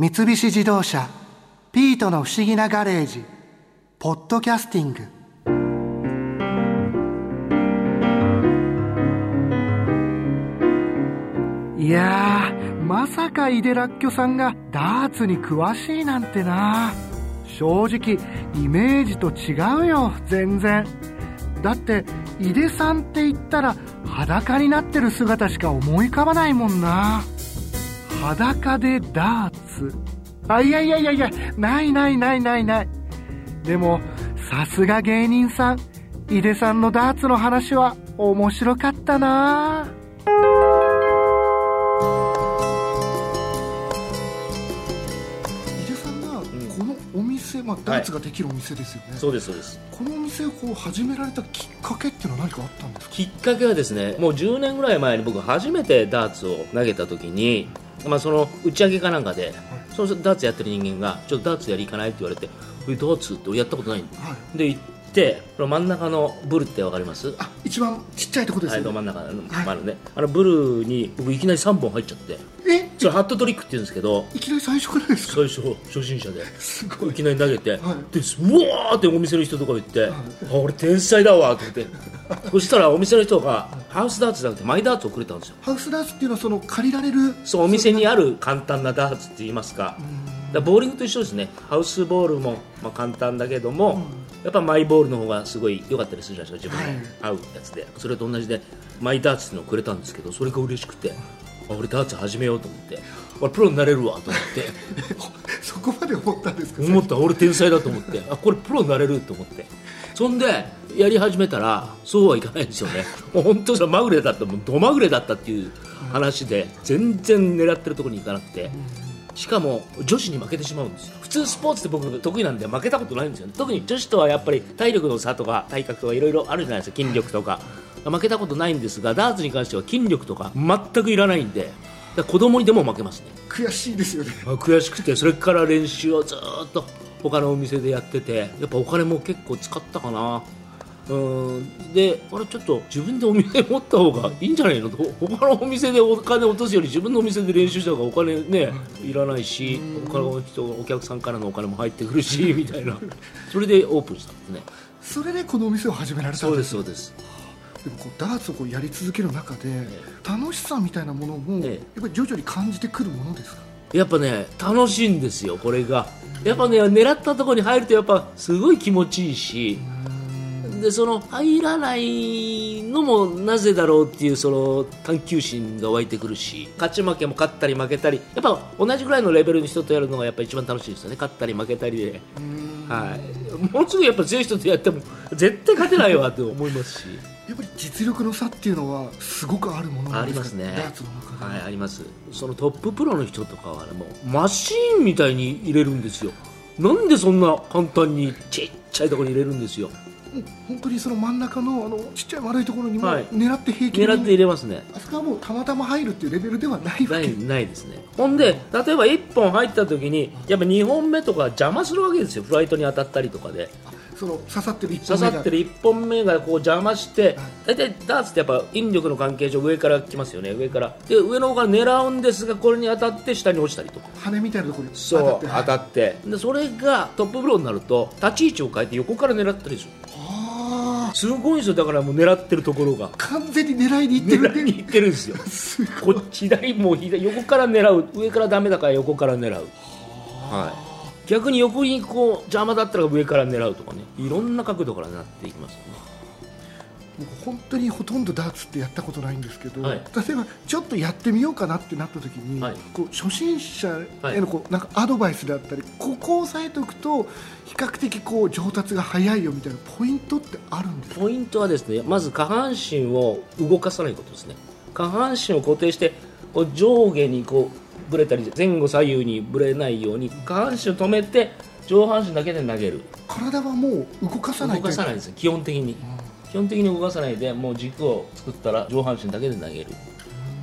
三菱自動車「ピートの不思議なガレージ」「ポッドキャスティング」いやまさか井出らっきょさんがダーツに詳しいなんてな。正直イメージと違うよ全然。だって井出さんって言ったら裸になってる姿しか思い浮かばないもんな。裸でダーツ。あいやいやいやいやないないないないない。でもさすが芸人さん井出さんのダーツの話は面白かったな。井出さんがこのお店、まあ、ダーツができるお店ですよね、そうですそうです。このお店をこう始められたきっかけっていうのは何かあったんですか？きっかけはですねもう10年ぐらい前に僕初めてダーツを投げた時に、まあ、その打ち上げかなんかで、そのダーツやってる人間がちょっとダーツやり行かないって言われてえダーツって俺やったことないんで,、はで行ってこの真ん中のブルってわかります？あ一番ちっちゃいとこですはい、よね、ど真ん中の、はい。あのね、あのブルに僕いきなり3本入っちゃって。え？それハットトリックって言うんですけどいきなり最初からですか？最初初心者ですごい。いきなり投げて、はい。でうわーってお店の人とか言って、あ俺天才だわと思って そしたらお店の人がハウスダーツじゃなくてマイダーツをくれたんですよ。ハウスダーツっていうのはその借りられるそうお店にある簡単なダーツって言いますか。だボーリングと一緒ですね。ハウスボールもまあ簡単だけども、やっぱマイボールの方がすごい良かったりするじゃないですか自分の合うやつで、それと同じでマイダーツっていうのをくれたんですけどそれが嬉しくてあ俺ダーツ始めようと思って俺プロになれるわと思って。そこまで思ったんですか？思った。俺天才だと思って。あこれプロになれると思って。そんでやり始めたらそうはいかないんですよね。もう本当さまぐれだったもうどまぐれだったっていう話で全然狙ってるところに行かなくて。しかも女子に負けてしまうんですよ。普通スポーツって僕得意なんで負けたことないんですよね。特に女子とはやっぱり体力の差とか体格とかいろいろあるじゃないですか。筋力とか。負けたことないんですがダーツに関しては筋力とか全くいらないんで。子供にでも負けますね。悔しいですよね。あ悔しくて。それから練習をずーっと他のお店でやってて。やっぱお金も結構使ったかなうん。であれちょっと自分でお店持った方がいいんじゃないの？と 他のお店でお金落とすより自分のお店で練習した方がお金ねいらないし他の人お客さんからのお金も入ってくるしみたいな。それでオープンしたんですね。それでこのお店を始められたんそうでですすそうです。でもこうダーツをこうやり続ける中で楽しさみたいなものもやっええぱり徐々に感じてくるものですか？やっぱね楽しいんですよこれが。やっぱね狙ったところに入るとやっぱすごい気持ちいいしでその入らないのもなぜだろうっていうその探求心が湧いてくるし勝ち負けも勝ったり負けたりやっぱ同じぐらいのレベルの人とやるのがやっぱ一番楽しいですよね。勝ったり負けたりで、はい、もうすぐやっぱ強い人とやっても絶対勝てないわって思いますし。やっぱり実力の差っていうのはすごくあるものなあんですか？りますね。はいあります。そのトッププロの人とかはねもうマシーンみたいに入れるんですよ。なんでそんな簡単にちっちゃいところに入れるんですよ本当にその真ん中のあのちっちゃい丸いところにもはい。狙って平気で、狙って入れますね。あそこはもうたまたま入るっていうレベルではないわけ。ないないですね。ほんで例えば1本入った時にやっぱ2本目とか邪魔するわけですよ。フライトに当たったりとかで。その刺さってる一刺本目が。さってる1本目がこう邪魔してはい。大体ダーツってやっぱ引力の関係上上から来ますよね。上から。で上の方から狙うんですがこれに当たって下に落ちたりとか。羽みたいなところにそうて。当たって。でそれがトッププロになると立ち位置を変えて横から狙ったりする。あすごいんですよ。だからもう狙ってるところが。ー完全に狙いにいってる狙いにいってるんですよ。こっち左も左横から狙う。上からダメだから横から狙う。はい。逆に横にこう邪魔だったら上から狙うとかね。いろんな角度から狙っていきますよね僕本当にほとんどダーツってやったことないんですけど、はい。例えばちょっとやってみようかなってなった時に、はい。こう初心者へのこうなんかアドバイスであったりここを押さえておくと比較的こう上達が早いよみたいなポイントってあるんですか？ポイントはですねまず下半身を動かさないことですね。下半身を固定してこう上下にこうぶれたり前後左右にぶれないように下半身を止めて上半身だけで投げる。体はもう動かさない動かさないいですよ基本的に基本的に動かさないでもう軸を作ったら上半身だけで投げる。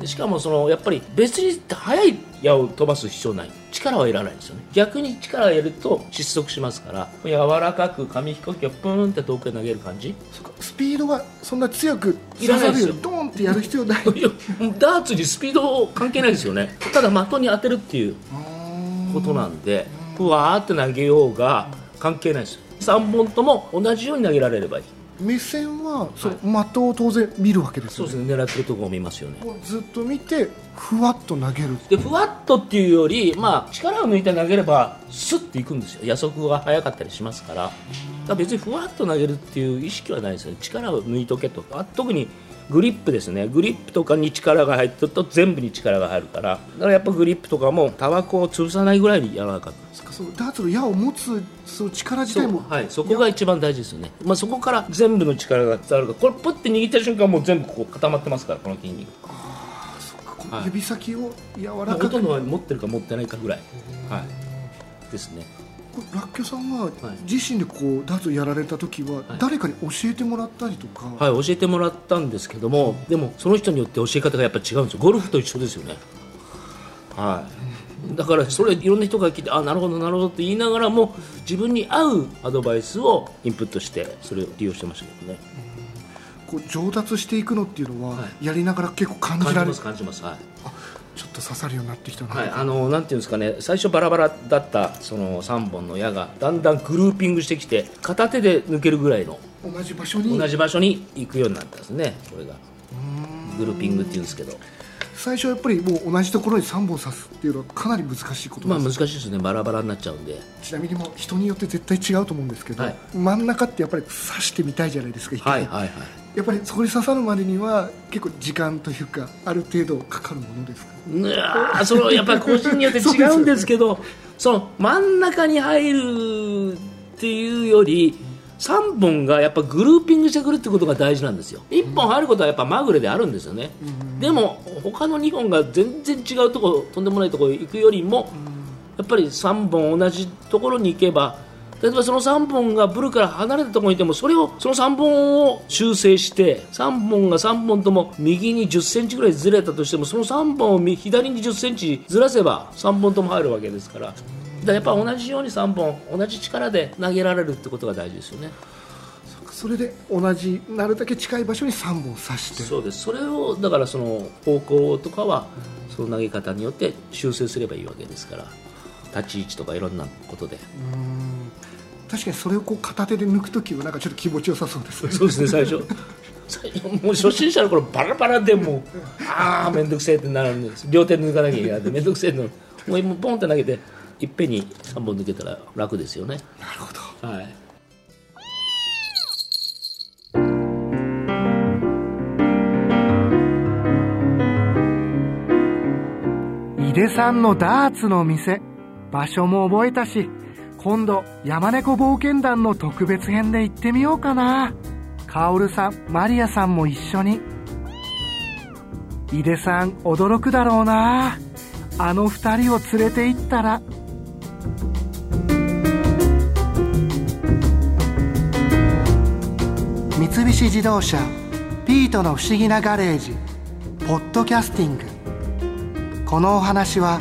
でしかもそのやっぱり別に速い矢を飛ばす必要ない。力はいらないんですよね。逆に力を入れると失速しますから柔らかく紙飛行機をプーンって遠くへ投げる感じ。そうかスピードはそんな強くいらないですよ。ドーンってやる必要ない。ダーツにスピード関係ないですよね。ただ的に当てるっていうあことなんでふわーって投げようが関係ないです3本とも同じように投げられればいい目線はその的を当然見るわけですよね、そうですね。狙ってるところを見ますよね。ずっと見てふわっと投げるでふわっとっていうより、まあ、力を抜いて投げればスッていくんですよ。野速が速かったりしますから。だから別にふわっと投げるっていう意識はないですよね。力を抜いとけと。か特にグリップですね。グリップとかに力が入ってると全部に力が入るから。だからやっぱグリップとかもタバコを潰さないぐらいに柔らかくそっかそのダーツの矢を持つその力自体も。そうはい、そこが一番大事ですよね、まあ、そこから全部の力が伝わるから。これポッて握った瞬間もう全部こう固まってますからこの筋肉。あそっか。指先を柔まあらかく、ほとんどは持ってるか持ってないかぐらい、はい、ですねこれラッキョさんははい。自身でこうダーツをやられた時ははい。誰かに教えてもらったりとか、はい、教えてもらったんですけども、でもその人によって教え方がやっぱ違うんですよ、ゴルフと一緒ですよね。はい、だからそれいろんな人が聞いて、あなるほど、なるほどって言いながらも、自分に合うアドバイスをインプットして、それを利用してましたけどね。こう上達していくのっていうのは、はやりながら結構感じられる。感じます、感じます。はい。ちょっと刺さるようになってきたな、はい、あのなんていうんですかね最初バラバラだったその3本の矢がだんだんグルーピングしてきて片手で抜けるぐらいの同じ場所に？同じ場所に行くようになったんですねこれが。グルーピングっていうんですけど最初はやっぱりもう同じところに3本刺すっていうのはかなり難しいことまあ難しいですね。バラバラになっちゃうんで。ちなみにもう人によって絶対違うと思うんですけど、はい。真ん中ってやっぱり刺してみたいじゃないですかはいはいはい。やっぱりそこに刺さるまでには結構時間というかある程度かかるものですか？うわーそのやっぱり個人によって違うんですけど その真ん中に入るっていうより3本がやっぱグルーピングしてくるってことが大事なんですよ。1本入ることはやっぱまぐれであるんですよね、でも他の2本が全然違うところとんでもないところ行くよりもやっぱり3本同じところに行けば例えばその3本がブルから離れたところにいてもそれをその3本を修正して3本が3本とも右に1 0センチぐらいずれたとしてもその3本を右左に1 0センチずらせば3本とも入るわけですからやっぱ同じように3本同じ力で投げられるってことが大事ですよね。それで同じなるだけ近い場所に3本刺して。そうです。それをだからその方向とかはその投げ方によって修正すればいいわけですから。立ち位置とかいろんなことで。うん。確かにそれをこう片手で抜くときはなんかちょっと気持ちよさそうですね。そうですね最初。最初もう初心者の頃バラバラでもう ああ面倒くせえってなるんです。両手で抜かなきゃいけないんで面倒くせえのもう今ポンって投げていっぺんに3本抜けたら楽ですよね。なるほど。はい。井出さんのダーツの店場所も覚えたし今度山猫冒険団の特別編で行ってみようかな。カオルさんマリアさんも一緒に。井出さん驚くだろうな。あの二人を連れて行ったら三菱自動車ピートの不思議なガレージポッドキャスティング。このお話は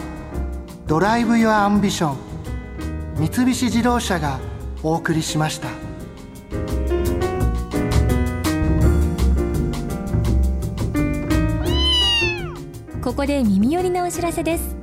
Drive your Ambition 三菱自動車がお送りしました。ここで耳寄りなお知らせです。